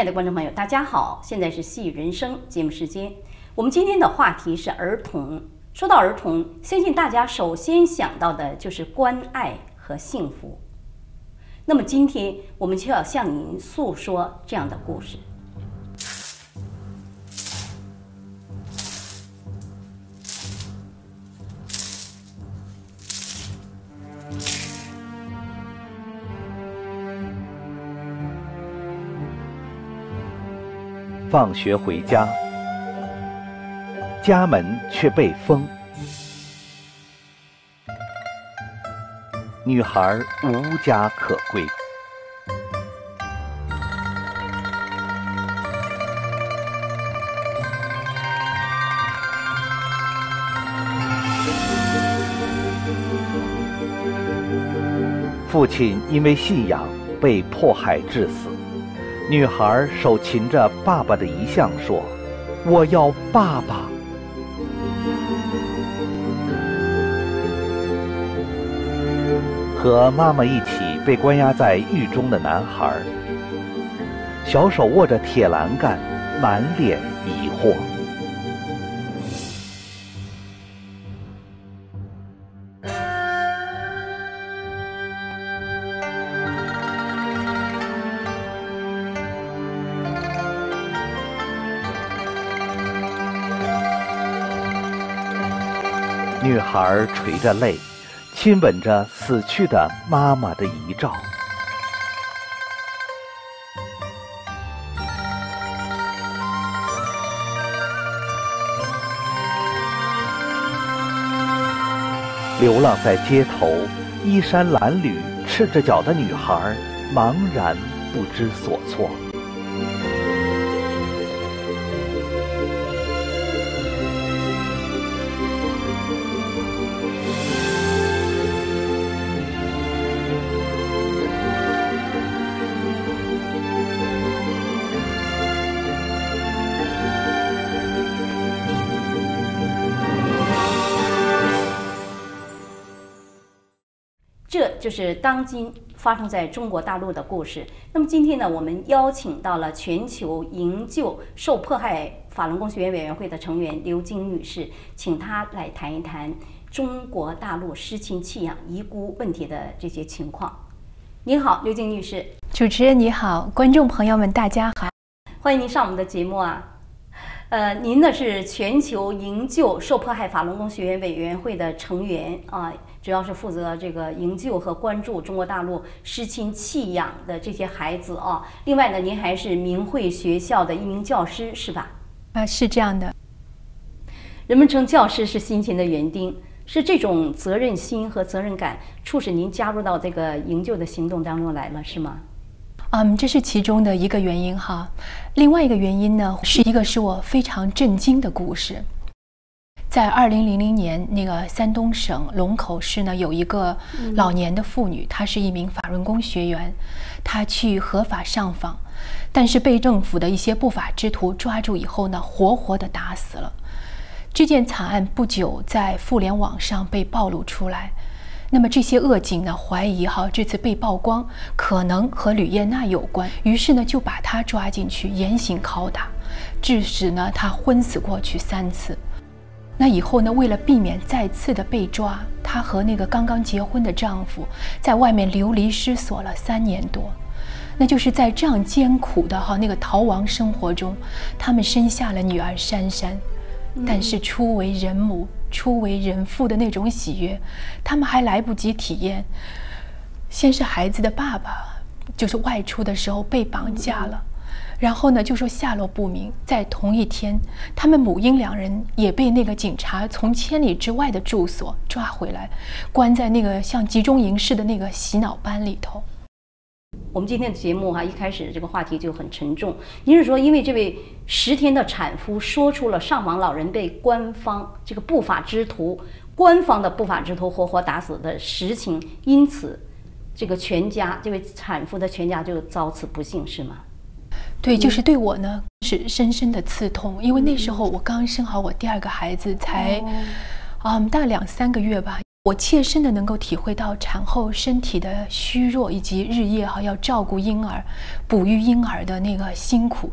亲爱的观众朋友，大家好，现在是戏人生节目时间。我们今天的话题是儿童。说到儿童，相信大家首先想到的就是关爱和幸福。那么今天我们就要向您诉说这样的故事。放学回家，家门却被封，女孩无家可归。父亲因为信仰被迫害致死。女孩手擒着爸爸的遗像，说：“我要爸爸。”和妈妈一起被关押在狱中的男孩，小手握着铁栏杆，满脸女孩垂着泪，亲吻着死去的妈妈的遗照。流浪在街头，衣衫褴褛、赤着脚的女孩，茫然不知所措。就是当今发生在中国大陆的故事。那么今天呢，我们邀请到了全球营救受迫害法轮功学员委员会的成员刘晶女士，请她来谈一谈中国大陆失亲弃养遗孤问题的这些情况。您好，刘晶女士。主持人你好，观众朋友们大家好，欢迎您上我们的节目啊。呃，您呢是全球营救受迫害法轮功学员委员会的成员啊，主要是负责这个营救和关注中国大陆失亲弃养的这些孩子啊。另外呢，您还是明慧学校的一名教师，是吧？啊，是这样的。人们称教师是辛勤的园丁，是这种责任心和责任感促使您加入到这个营救的行动当中来了，是吗？嗯，这是其中的一个原因哈。另外一个原因呢，是一个使我非常震惊的故事。在二零零零年，那个山东省龙口市呢，有一个老年的妇女，她是一名法轮功学员，她去合法上访，但是被政府的一些不法之徒抓住以后呢，活活的打死了。这件惨案不久在互联网上被暴露出来。那么这些恶警呢，怀疑哈这次被曝光可能和吕燕娜有关，于是呢就把她抓进去严刑拷打，致使呢她昏死过去三次。那以后呢，为了避免再次的被抓，她和那个刚刚结婚的丈夫在外面流离失所了三年多。那就是在这样艰苦的哈那个逃亡生活中，他们生下了女儿珊珊。但是初为人母、初为人父的那种喜悦，他们还来不及体验。先是孩子的爸爸，就是外出的时候被绑架了，然后呢就说下落不明。在同一天，他们母婴两人也被那个警察从千里之外的住所抓回来，关在那个像集中营似的那个洗脑班里头。我们今天的节目哈，一开始这个话题就很沉重。您是说，因为这位十天的产妇说出了上访老人被官方这个不法之徒、官方的不法之徒活活打死的实情，因此这个全家这位产妇的全家就遭此不幸，是吗？对，就是对我呢是深深的刺痛，因为那时候我刚生好我第二个孩子，才啊大两三个月吧。我切身的能够体会到产后身体的虚弱，以及日夜哈要照顾婴儿、哺育婴儿的那个辛苦。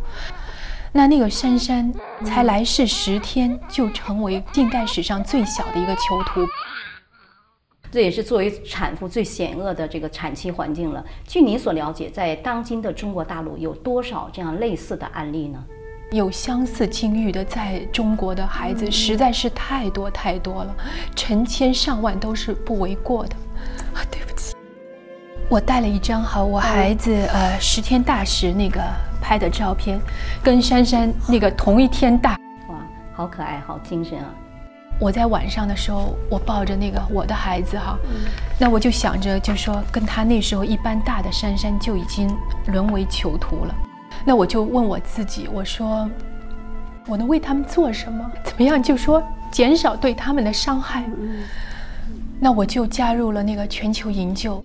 那那个珊珊才来世十天，就成为近代史上最小的一个囚徒。这也是作为产妇最险恶的这个产期环境了。据你所了解，在当今的中国大陆有多少这样类似的案例呢？有相似境遇的，在中国的孩子实在是太多太多了，成千上万都是不为过的。啊，对不起，我带了一张哈我孩子呃十天大时那个拍的照片，跟珊珊那个同一天大。哇，好可爱，好精神啊！我在晚上的时候，我抱着那个我的孩子哈，那我就想着，就说跟他那时候一般大的珊珊就已经沦为囚徒了。那我就问我自己，我说我能为他们做什么？怎么样？就说减少对他们的伤害。那我就加入了那个全球营救。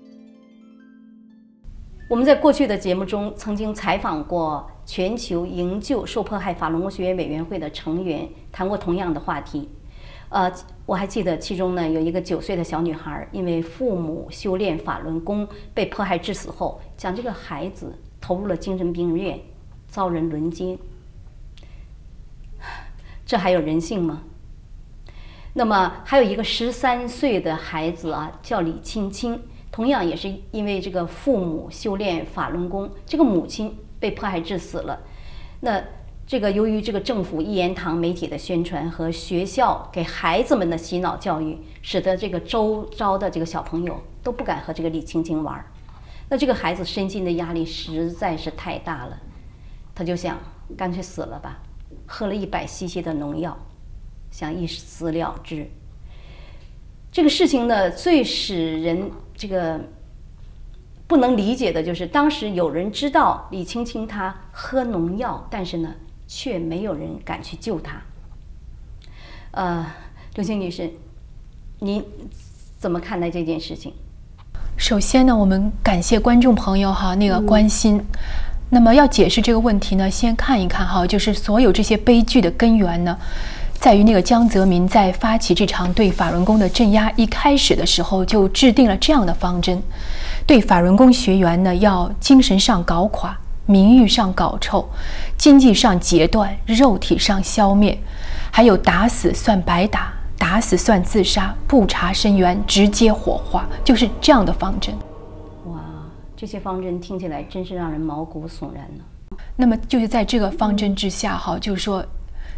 我们在过去的节目中曾经采访过全球营救受迫害法轮功学员委员会的成员，谈过同样的话题。呃，我还记得其中呢有一个九岁的小女孩，因为父母修炼法轮功被迫害致死后，将这个孩子投入了精神病院，遭人轮奸。这还有人性吗？那么还有一个十三岁的孩子啊，叫李青青，同样也是因为这个父母修炼法轮功，这个母亲被迫害致死了。那这个由于这个政府一言堂媒体的宣传和学校给孩子们的洗脑教育，使得这个周遭的这个小朋友都不敢和这个李青青玩。那这个孩子身心的压力实在是太大了，他就想干脆死了吧，喝了一百 cc 的农药。想一死了之。这个事情呢，最使人这个不能理解的就是，当时有人知道李青青她喝农药，但是呢，却没有人敢去救他。呃，刘星女士，您怎么看待这件事情？首先呢，我们感谢观众朋友哈那个关心。那么要解释这个问题呢，先看一看哈，就是所有这些悲剧的根源呢。在于那个江泽民在发起这场对法轮功的镇压一开始的时候，就制定了这样的方针：对法轮功学员呢，要精神上搞垮，名誉上搞臭，经济上截断，肉体上消灭，还有打死算白打，打死算自杀，不查身源，直接火化，就是这样的方针。哇，这些方针听起来真是让人毛骨悚然呢。那么就是在这个方针之下，哈，就是说。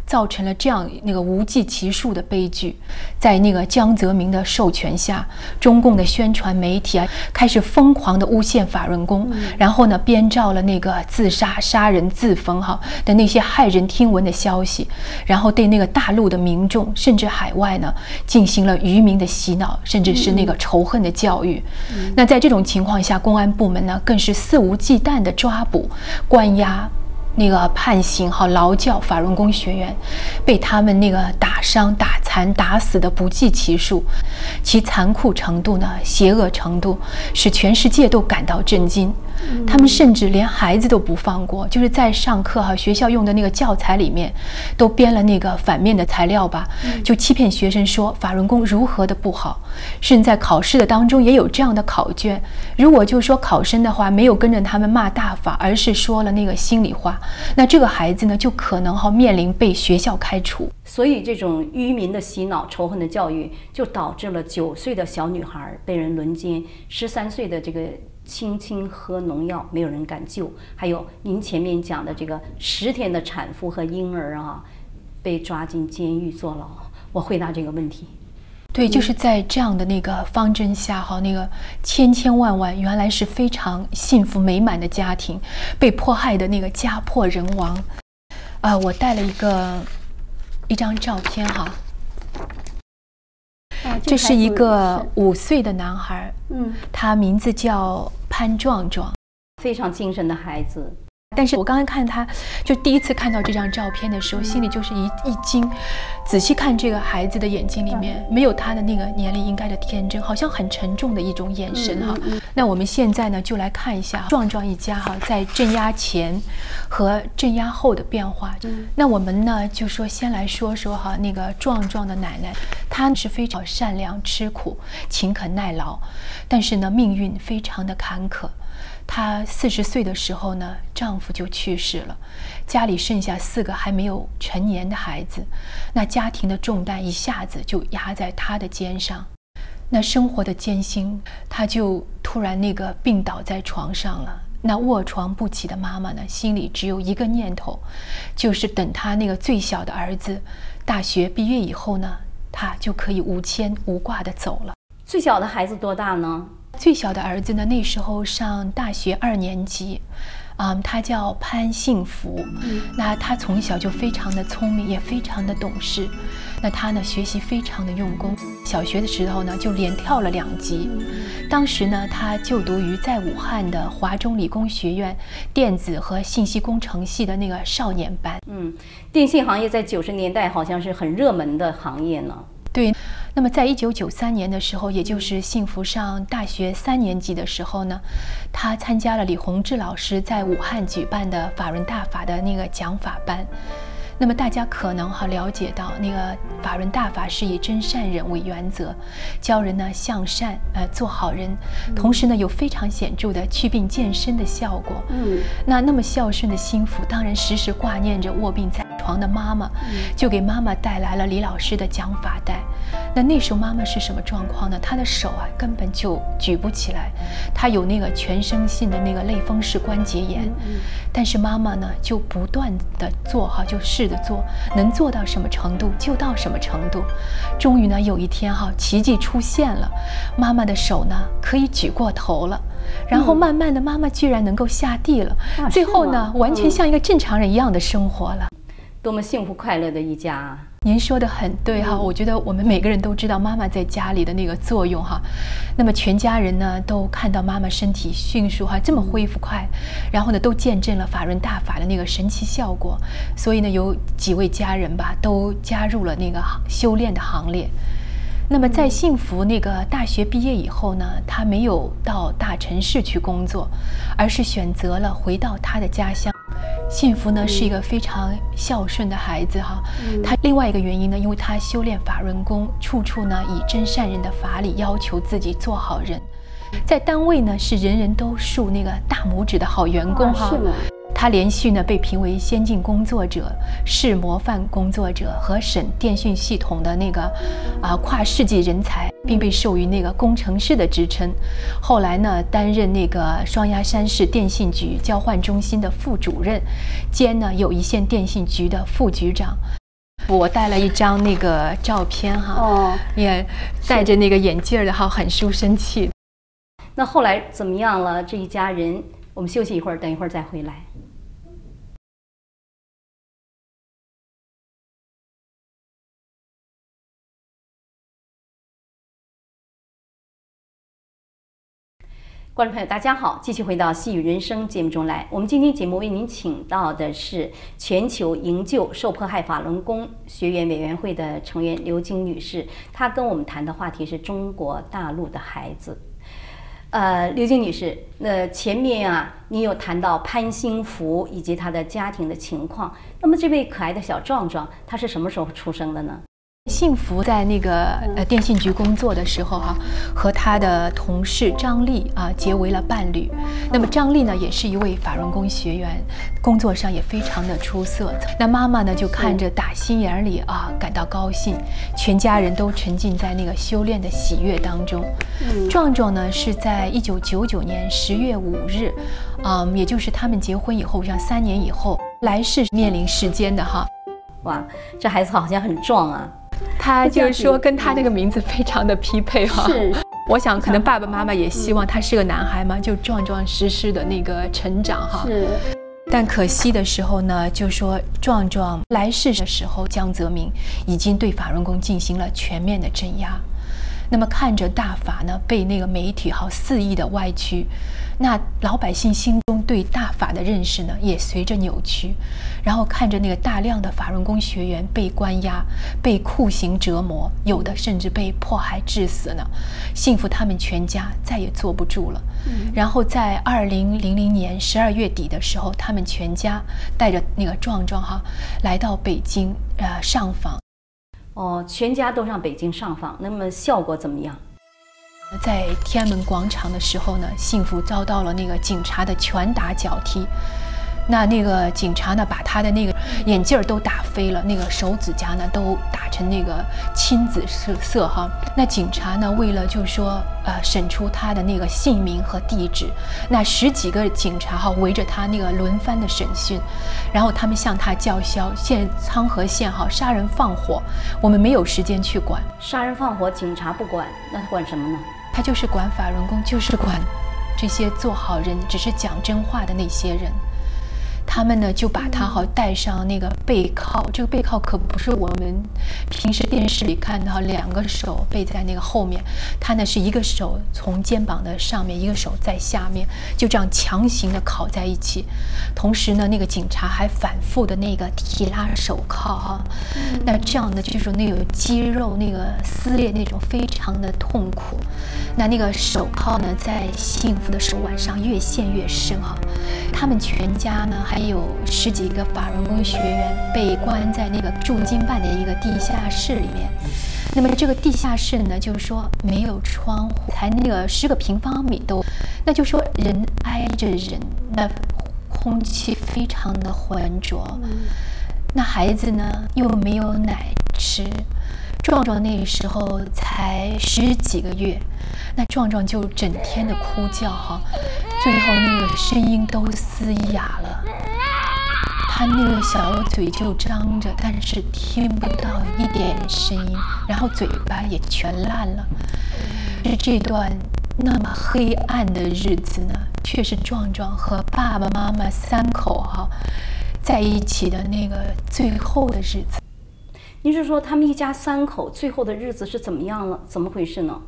造成了这样那个无计其数的悲剧，在那个江泽民的授权下，中共的宣传媒体啊开始疯狂的诬陷法轮功，然后呢编造了那个自杀、杀人、自焚哈的那些骇人听闻的消息，然后对那个大陆的民众甚至海外呢进行了愚民的洗脑，甚至是那个仇恨的教育。那在这种情况下，公安部门呢更是肆无忌惮的抓捕、关押。那个判刑和劳教法轮功学员，被他们那个打伤、打残、打死的不计其数，其残酷程度呢，邪恶程度，使全世界都感到震惊。他们甚至连孩子都不放过，就是在上课哈，学校用的那个教材里面，都编了那个反面的材料吧，就欺骗学生说法轮功如何的不好，甚至在考试的当中也有这样的考卷。如果就说考生的话没有跟着他们骂大法，而是说了那个心里话，那这个孩子呢就可能哈面临被学校开除。所以这种愚民的洗脑、仇恨的教育，就导致了九岁的小女孩被人轮奸，十三岁的这个。轻轻喝农药，没有人敢救。还有您前面讲的这个十天的产妇和婴儿啊，被抓进监狱坐牢。我回答这个问题。对，就是在这样的那个方针下，哈，那个千千万万原来是非常幸福美满的家庭，被迫害的那个家破人亡。啊，我带了一个一张照片，哈。这是一个五岁的男孩，嗯，他名字叫潘壮壮，非常精神的孩子。但是我刚刚看他，就第一次看到这张照片的时候，心里就是一一惊。仔细看这个孩子的眼睛里面，没有他的那个年龄应该的天真，好像很沉重的一种眼神哈。那我们现在呢，就来看一下壮壮一家哈在镇压前和镇压后的变化。那我们呢，就说先来说说哈那个壮壮的奶奶，她是非常善良、吃苦、勤恳耐劳，但是呢，命运非常的坎坷。她四十岁的时候呢，丈夫就去世了，家里剩下四个还没有成年的孩子，那家庭的重担一下子就压在她的肩上，那生活的艰辛，她就突然那个病倒在床上了。那卧床不起的妈妈呢，心里只有一个念头，就是等她那个最小的儿子大学毕业以后呢，她就可以无牵无挂的走了。最小的孩子多大呢？最小的儿子呢，那时候上大学二年级，啊，他叫潘幸福。嗯，那他从小就非常的聪明，也非常的懂事。那他呢，学习非常的用功。小学的时候呢，就连跳了两级。当时呢，他就读于在武汉的华中理工学院电子和信息工程系的那个少年班。嗯，电信行业在九十年代好像是很热门的行业呢。对。那么，在一九九三年的时候，也就是幸福上大学三年级的时候呢，他参加了李洪志老师在武汉举办的法轮大法的那个讲法班。那么大家可能哈了解到，那个法轮大法是以真善忍为原则，教人呢向善，呃做好人，同时呢有非常显著的祛病健身的效果。嗯，那那么孝顺的心腹，当然时时挂念着卧病在床的妈妈，就给妈妈带来了李老师的讲法带。那那时候妈妈是什么状况呢？她的手啊根本就举不起来，她有那个全身性的那个类风湿关节炎。但是妈妈呢就不断的做哈，就试着做，能做到什么程度就到什么程度。终于呢有一天哈，奇迹出现了，妈妈的手呢可以举过头了，然后慢慢的妈妈居然能够下地了，最后呢完全像一个正常人一样的生活了。多么幸福快乐的一家啊！您说的很对哈，我觉得我们每个人都知道妈妈在家里的那个作用哈。那么全家人呢都看到妈妈身体迅速哈这么恢复快，然后呢都见证了法润大法的那个神奇效果，所以呢有几位家人吧都加入了那个修炼的行列。那么在幸福那个大学毕业以后呢，他没有到大城市去工作，而是选择了回到他的家乡。幸福呢是一个非常孝顺的孩子哈，他另外一个原因呢，因为他修炼法轮功，处处呢以真善人的法理要求自己做好人，在单位呢是人人都竖那个大拇指的好员工哈。他连续呢被评为先进工作者、市模范工作者和省电讯系统的那个啊跨世纪人才，并被授予那个工程师的职称。后来呢，担任那个双鸭山市电信局交换中心的副主任，兼呢友谊县电信局的副局长。我带了一张那个照片哈，哦，也戴着那个眼镜的哈，很书生气。那后来怎么样了？这一家人，我们休息一会儿，等一会儿再回来。观众朋友，大家好，继续回到《细雨人生》节目中来。我们今天节目为您请到的是全球营救受迫害法轮功学员委员会的成员刘晶女士。她跟我们谈的话题是中国大陆的孩子。呃，刘晶女士，那前面啊，你有谈到潘兴福以及他的家庭的情况。那么这位可爱的小壮壮，他是什么时候出生的呢？幸福在那个呃电信局工作的时候哈，和他的同事张丽啊结为了伴侣。那么张丽呢，也是一位法轮功学员，工作上也非常的出色。那妈妈呢，就看着打心眼里啊感到高兴，全家人都沉浸在那个修炼的喜悦当中。壮壮呢，是在一九九九年十月五日，嗯，也就是他们结婚以后，像三年以后来世面临世间的哈。哇，这孩子好像很壮啊。他就是说，跟他那个名字非常的匹配哈。是，我想可能爸爸妈妈也希望他是个男孩嘛，就壮壮实实的那个成长哈。是。但可惜的时候呢，就说壮壮来世的时候，江泽民已经对法轮功进行了全面的镇压。那么看着大法呢被那个媒体哈肆意的歪曲，那老百姓心中对大法的认识呢，也随着扭曲。然后看着那个大量的法轮功学员被关押、被酷刑折磨，有的甚至被迫害致死呢，幸福他们全家再也坐不住了。然后在二零零零年十二月底的时候，他们全家带着那个壮壮哈，来到北京呃上访。哦，全家都上北京上访，那么效果怎么样？在天安门广场的时候呢，幸福遭到了那个警察的拳打脚踢。那那个警察呢，把他的那个眼镜儿都打飞了，那个手指甲呢都打成那个青紫色色哈。那警察呢，为了就说呃审出他的那个姓名和地址，那十几个警察哈围着他那个轮番的审讯，然后他们向他叫嚣：现昌河县哈杀人放火，我们没有时间去管杀人放火，警察不管，那他管什么呢？他就是管法轮功，就是管这些做好人、只是讲真话的那些人。他们呢就把他哈带上那个背靠，这个背靠可不是我们平时电视里看到两个手背在那个后面，他呢是一个手从肩膀的上面，一个手在下面，就这样强行的靠在一起。同时呢，那个警察还反复的那个提拉手铐哈，那这样的就是那个肌肉那个撕裂那种非常的痛苦。那那个手铐呢，在幸福的手腕上越陷越深哈。他们全家呢还有十几个法轮功学员被关在那个驻京办的一个地下室里面。那么这个地下室呢，就是说没有窗户，才那个十个平方米都，那就说人挨着人，那空气非常的浑浊。那孩子呢又没有奶吃，壮壮那个时候才十几个月。那壮壮就整天的哭叫哈，最后那个声音都嘶哑了，他那个小嘴就张着，但是听不到一点声音，然后嘴巴也全烂了。是这段那么黑暗的日子呢，却是壮壮和爸爸妈妈三口哈在一起的那个最后的日子。您是说他们一家三口最后的日子是怎么样了？怎么回事呢？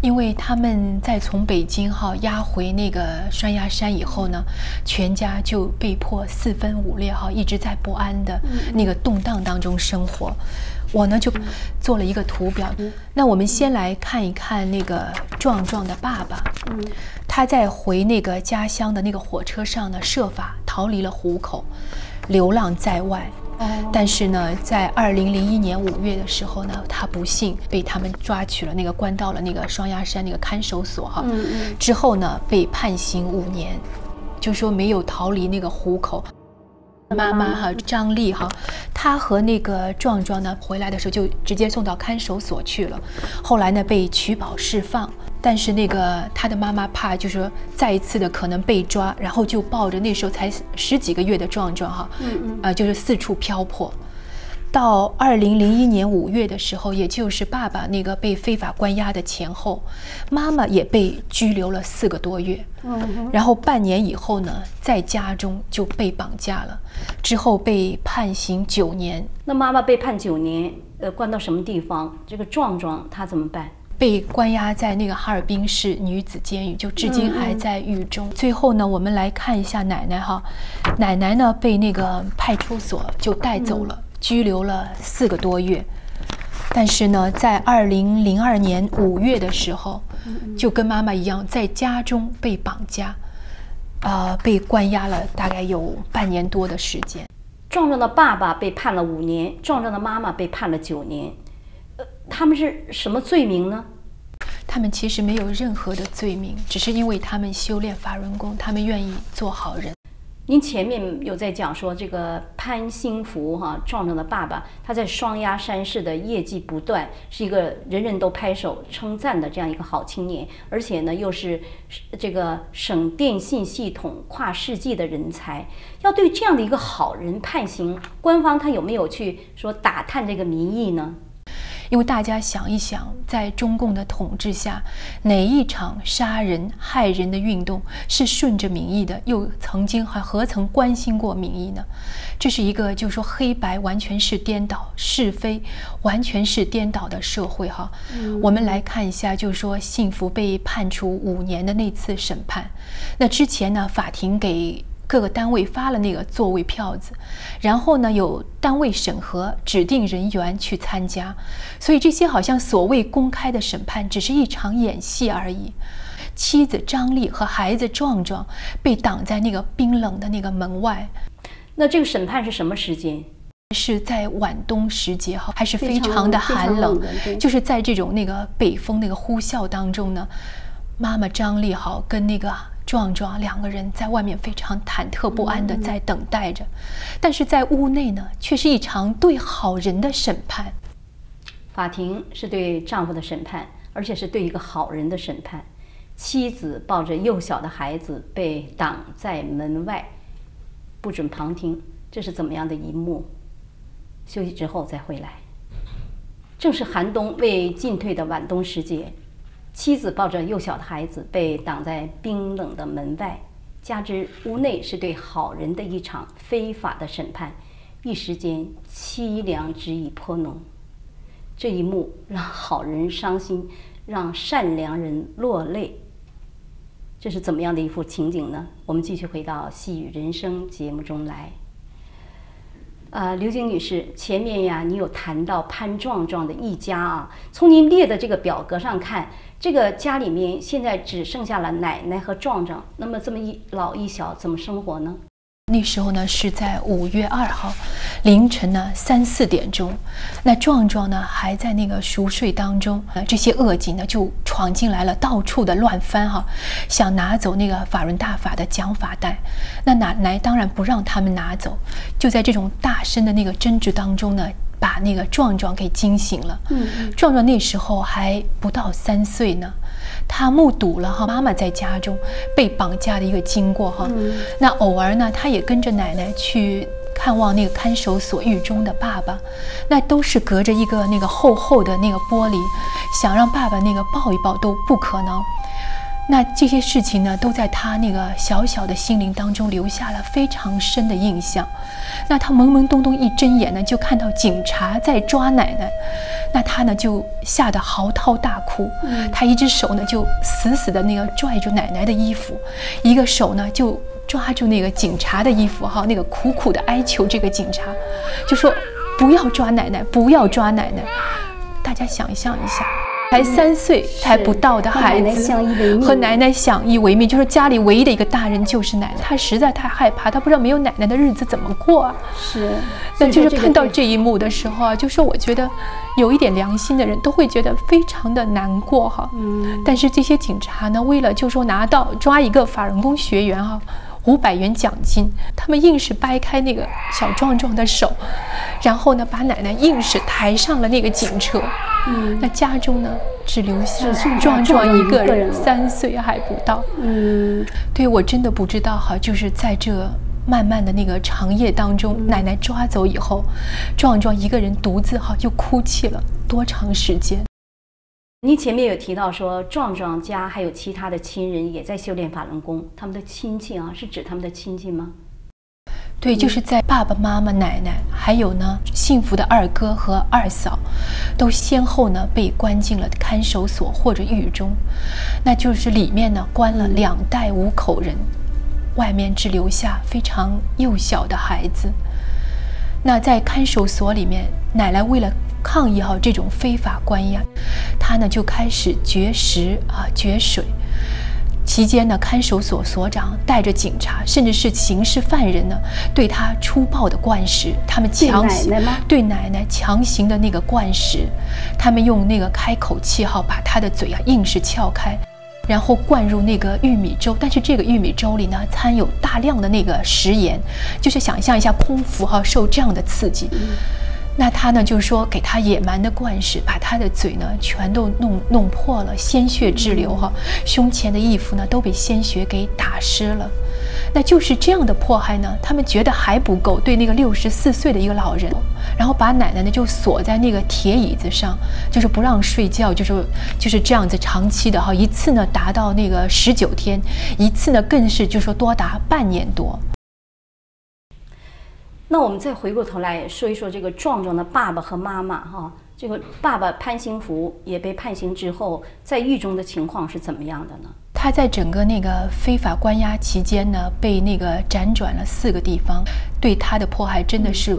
因为他们在从北京哈押回那个双鸭山以后呢，全家就被迫四分五裂哈，一直在不安的那个动荡当中生活。我呢就做了一个图表。那我们先来看一看那个壮壮的爸爸。他在回那个家乡的那个火车上呢，设法逃离了虎口，流浪在外。但是呢，在二零零一年五月的时候呢，他不幸被他们抓取了，那个关到了那个双鸭山那个看守所哈。之后呢，被判刑五年，就说没有逃离那个虎口。妈妈哈，张丽哈，她和那个壮壮呢回来的时候就直接送到看守所去了，后来呢被取保释放。但是那个他的妈妈怕，就是说再一次的可能被抓，然后就抱着那时候才十几个月的壮壮哈，嗯嗯，呃，就是四处漂泊。到二零零一年五月的时候，也就是爸爸那个被非法关押的前后，妈妈也被拘留了四个多月。嗯，然后半年以后呢，在家中就被绑架了，之后被判刑九年。那妈妈被判九年，呃，关到什么地方？这个壮壮他怎么办？被关押在那个哈尔滨市女子监狱，就至今还在狱中。最后呢，我们来看一下奶奶哈，奶奶呢被那个派出所就带走了，拘留了四个多月。但是呢，在二零零二年五月的时候，就跟妈妈一样，在家中被绑架，呃，被关押了大概有半年多的时间。壮壮的爸爸被判了五年，壮壮的妈妈被判了九年。他们是什么罪名呢？他们其实没有任何的罪名，只是因为他们修炼法轮功，他们愿意做好人。您前面有在讲说，这个潘兴福哈壮壮的爸爸，他在双鸭山市的业绩不断，是一个人人都拍手称赞的这样一个好青年，而且呢又是这个省电信系统跨世纪的人才。要对这样的一个好人判刑，官方他有没有去说打探这个民意呢？因为大家想一想，在中共的统治下，哪一场杀人害人的运动是顺着民意的？又曾经还何曾关心过民意呢？这是一个，就是说黑白完全是颠倒，是非完全是颠倒的社会哈。我们来看一下，就是说幸福被判处五年的那次审判，那之前呢，法庭给。各个单位发了那个座位票子，然后呢，有单位审核指定人员去参加，所以这些好像所谓公开的审判，只是一场演戏而已。妻子张丽和孩子壮壮被挡在那个冰冷的那个门外。那这个审判是什么时间？是在晚冬时节哈，还是非常的寒冷？就是在这种那个北风那个呼啸当中呢，妈妈张丽好跟那个。壮壮两个人在外面非常忐忑不安的在等待着，但是在屋内呢，却是一场对好人的审判。法庭是对丈夫的审判，而且是对一个好人的审判。妻子抱着幼小的孩子被挡在门外，不准旁听。这是怎么样的一幕？休息之后再回来。正是寒冬未进退的晚冬时节。妻子抱着幼小的孩子被挡在冰冷的门外，加之屋内是对好人的一场非法的审判，一时间凄凉之意颇浓。这一幕让好人伤心，让善良人落泪。这是怎么样的一幅情景呢？我们继续回到《细雨人生》节目中来。呃，刘晶女士，前面呀，你有谈到潘壮壮的一家啊，从您列的这个表格上看。这个家里面现在只剩下了奶奶和壮壮，那么这么一老一小怎么生活呢？那时候呢是在五月二号凌晨呢三四点钟，那壮壮呢还在那个熟睡当中，呃，这些恶警呢就闯进来了，到处的乱翻哈，想拿走那个法轮大法的讲法带，那奶奶当然不让他们拿走，就在这种大声的那个争执当中呢。把那个壮壮给惊醒了。嗯，壮壮那时候还不到三岁呢，他目睹了哈妈妈在家中被绑架的一个经过哈。那偶尔呢，他也跟着奶奶去看望那个看守所狱中的爸爸，那都是隔着一个那个厚厚的那个玻璃，想让爸爸那个抱一抱都不可能。那这些事情呢，都在他那个小小的心灵当中留下了非常深的印象。那他懵懵懂懂一睁眼呢，就看到警察在抓奶奶，那他呢就吓得嚎啕大哭。他一只手呢就死死的那个拽住奶奶的衣服，一个手呢就抓住那个警察的衣服，哈，那个苦苦的哀求这个警察，就说不要抓奶奶，不要抓奶奶。大家想象一下。才三岁才不到的孩子，和奶奶相依为命，就是家里唯一的一个大人就是奶奶。他实在太害怕，他不知道没有奶奶的日子怎么过啊。是，那就是看到这一幕的时候啊，就是我觉得有一点良心的人都会觉得非常的难过哈。嗯。但是这些警察呢，为了就说拿到抓一个法轮功学员哈，五百元奖金，他们硬是掰开那个小壮壮的手，然后呢，把奶奶硬是抬上了那个警车。嗯，那家中呢，只留下壮壮一个人，三岁还不到。嗯，对我真的不知道哈，就是在这漫漫的那个长夜当中，奶奶抓走以后，壮壮一个人独自哈又哭泣了多长时间？您前面有提到说，壮壮家还有其他的亲人也在修炼法轮功，他们的亲戚啊，是指他们的亲戚吗？对，就是在爸爸妈妈、奶奶，还有呢，幸福的二哥和二嫂，都先后呢被关进了看守所或者狱中，那就是里面呢关了两代五口人，外面只留下非常幼小的孩子。那在看守所里面，奶奶为了抗议哈这种非法关押，他呢就开始绝食啊绝水。期间呢，看守所所长带着警察，甚至是刑事犯人呢，对他粗暴的灌食。他们强行对奶奶强行的那个灌食，他们用那个开口器哈，把他的嘴啊硬是撬开，然后灌入那个玉米粥。但是这个玉米粥里呢，掺有大量的那个食盐，就是想象一下空腹哈受这样的刺激。那他呢，就是说给他野蛮的灌食，把他的嘴呢全都弄弄破了，鲜血直流哈，胸前的衣服呢都被鲜血给打湿了。那就是这样的迫害呢，他们觉得还不够，对那个六十四岁的一个老人，然后把奶奶呢就锁在那个铁椅子上，就是不让睡觉，就是就是这样子长期的哈，一次呢达到那个十九天，一次呢更是就说多达半年多。那我们再回过头来说一说这个壮壮的爸爸和妈妈哈，这个爸爸潘兴福也被判刑之后，在狱中的情况是怎么样的呢？他在整个那个非法关押期间呢，被那个辗转了四个地方，对他的迫害真的是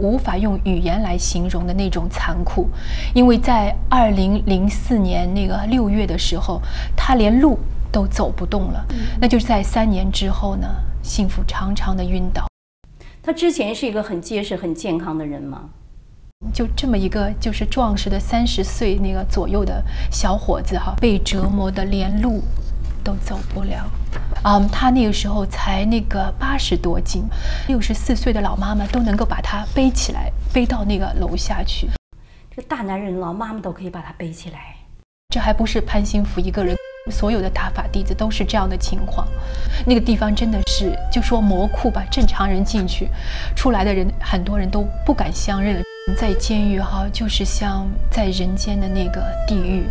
无法用语言来形容的那种残酷。因为在二零零四年那个六月的时候，他连路都走不动了，那就是在三年之后呢，幸福常常的晕倒。他之前是一个很结实、很健康的人吗？就这么一个就是壮实的三十岁那个左右的小伙子哈，被折磨的连路都走不了。嗯，他那个时候才那个八十多斤，六十四岁的老妈妈都能够把他背起来，背到那个楼下去。这大男人，老妈妈都可以把他背起来。这还不是潘兴福一个人。所有的打法弟子都是这样的情况，那个地方真的是就说魔窟吧，正常人进去，出来的人很多人都不敢相认。在监狱哈，就是像在人间的那个地狱。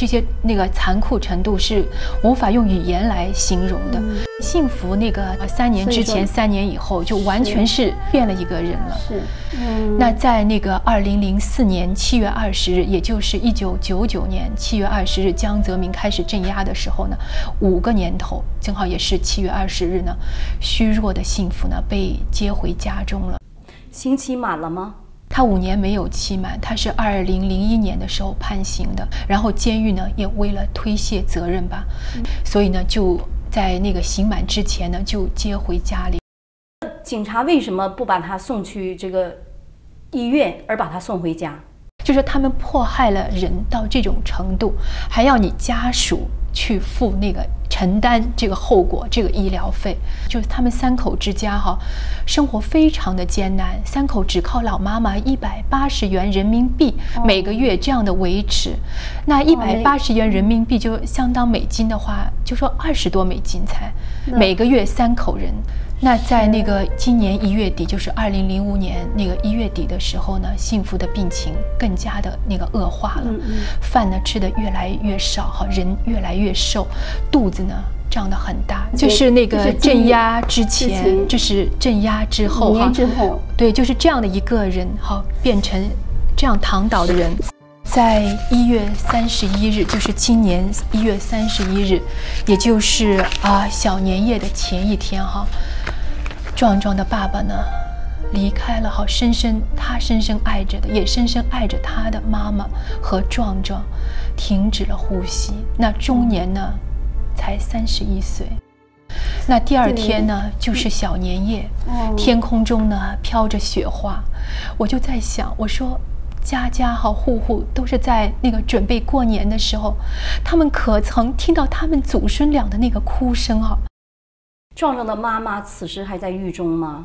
这些那个残酷程度是无法用语言来形容的。幸福那个三年之前、三年以后就完全是变了一个人了。是，嗯。那在那个二零零四年七月二十日，也就是一九九九年七月二十日，江泽民开始镇压的时候呢，五个年头，正好也是七月二十日呢，虚弱的幸福呢被接回家中了。刑期满了吗？他五年没有期满，他是二零零一年的时候判刑的，然后监狱呢也为了推卸责任吧，所以呢就在那个刑满之前呢就接回家里。警察为什么不把他送去这个医院，而把他送回家？就是他们迫害了人到这种程度，还要你家属。去付那个承担这个后果，这个医疗费，就是他们三口之家哈，生活非常的艰难，三口只靠老妈妈一百八十元人民币每个月这样的维持，那一百八十元人民币就相当美金的话，就说二十多美金才每个月三口人。那在那个今年一月底，就是二零零五年那个一月底的时候呢，幸福的病情更加的那个恶化了，饭呢吃的越来越少，哈，人越来越瘦，肚子呢胀得很大，就是那个镇压之前，就是镇压之后哈，之后，对，就是这样的一个人，哈，变成这样躺倒的人，在一月三十一日，就是今年一月三十一日，也就是啊小年夜的前一天，哈。壮壮的爸爸呢，离开了，好深深，他深深爱着的，也深深爱着他的妈妈和壮壮，停止了呼吸。那中年呢，才三十一岁。那第二天呢，就是小年夜，天空中呢飘着雪花。我就在想，我说，家家和户户都是在那个准备过年的时候，他们可曾听到他们祖孙俩的那个哭声啊？壮壮的妈妈此时还在狱中吗？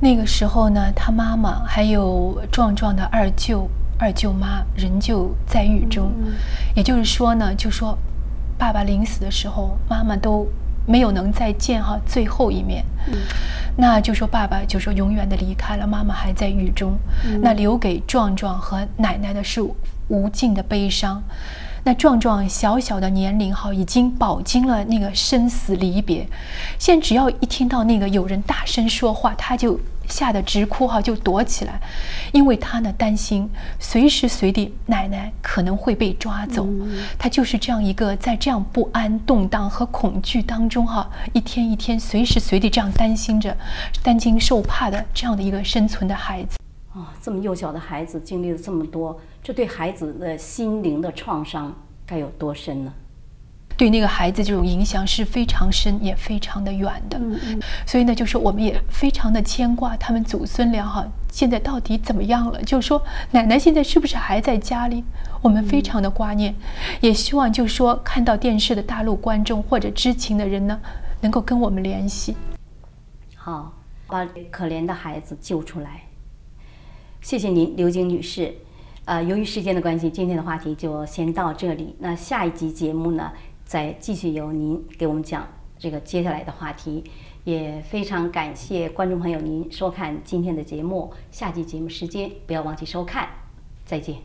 那个时候呢，他妈妈还有壮壮的二舅、二舅妈仍旧在狱中。也就是说呢，就说爸爸临死的时候，妈妈都没有能再见哈最后一面。那就说爸爸就说永远的离开了，妈妈还在狱中。那留给壮壮和奶奶的是无尽的悲伤。那壮壮小小的年龄哈，已经饱经了那个生死离别，现在只要一听到那个有人大声说话，他就吓得直哭哈，就躲起来，因为他呢担心随时随地奶奶可能会被抓走，他就是这样一个在这样不安、动荡和恐惧当中哈，一天一天随时随地这样担心着、担惊受怕的这样的一个生存的孩子。啊，这么幼小的孩子经历了这么多，这对孩子的心灵的创伤该有多深呢？对那个孩子这种影响是非常深，也非常的远的。嗯嗯。所以呢，就是我们也非常的牵挂他们祖孙俩哈，现在到底怎么样了？就是说奶奶现在是不是还在家里？我们非常的挂念，也希望就是说看到电视的大陆观众或者知情的人呢，能够跟我们联系。好，把可怜的孩子救出来。谢谢您，刘晶女士。呃由于时间的关系今天的话题就先到这里。那下一集节目呢再继续由您给我们讲这个接下来的话题。也非常感谢观众朋友您收看今天的节目下集节目时间不要忘记收看再见。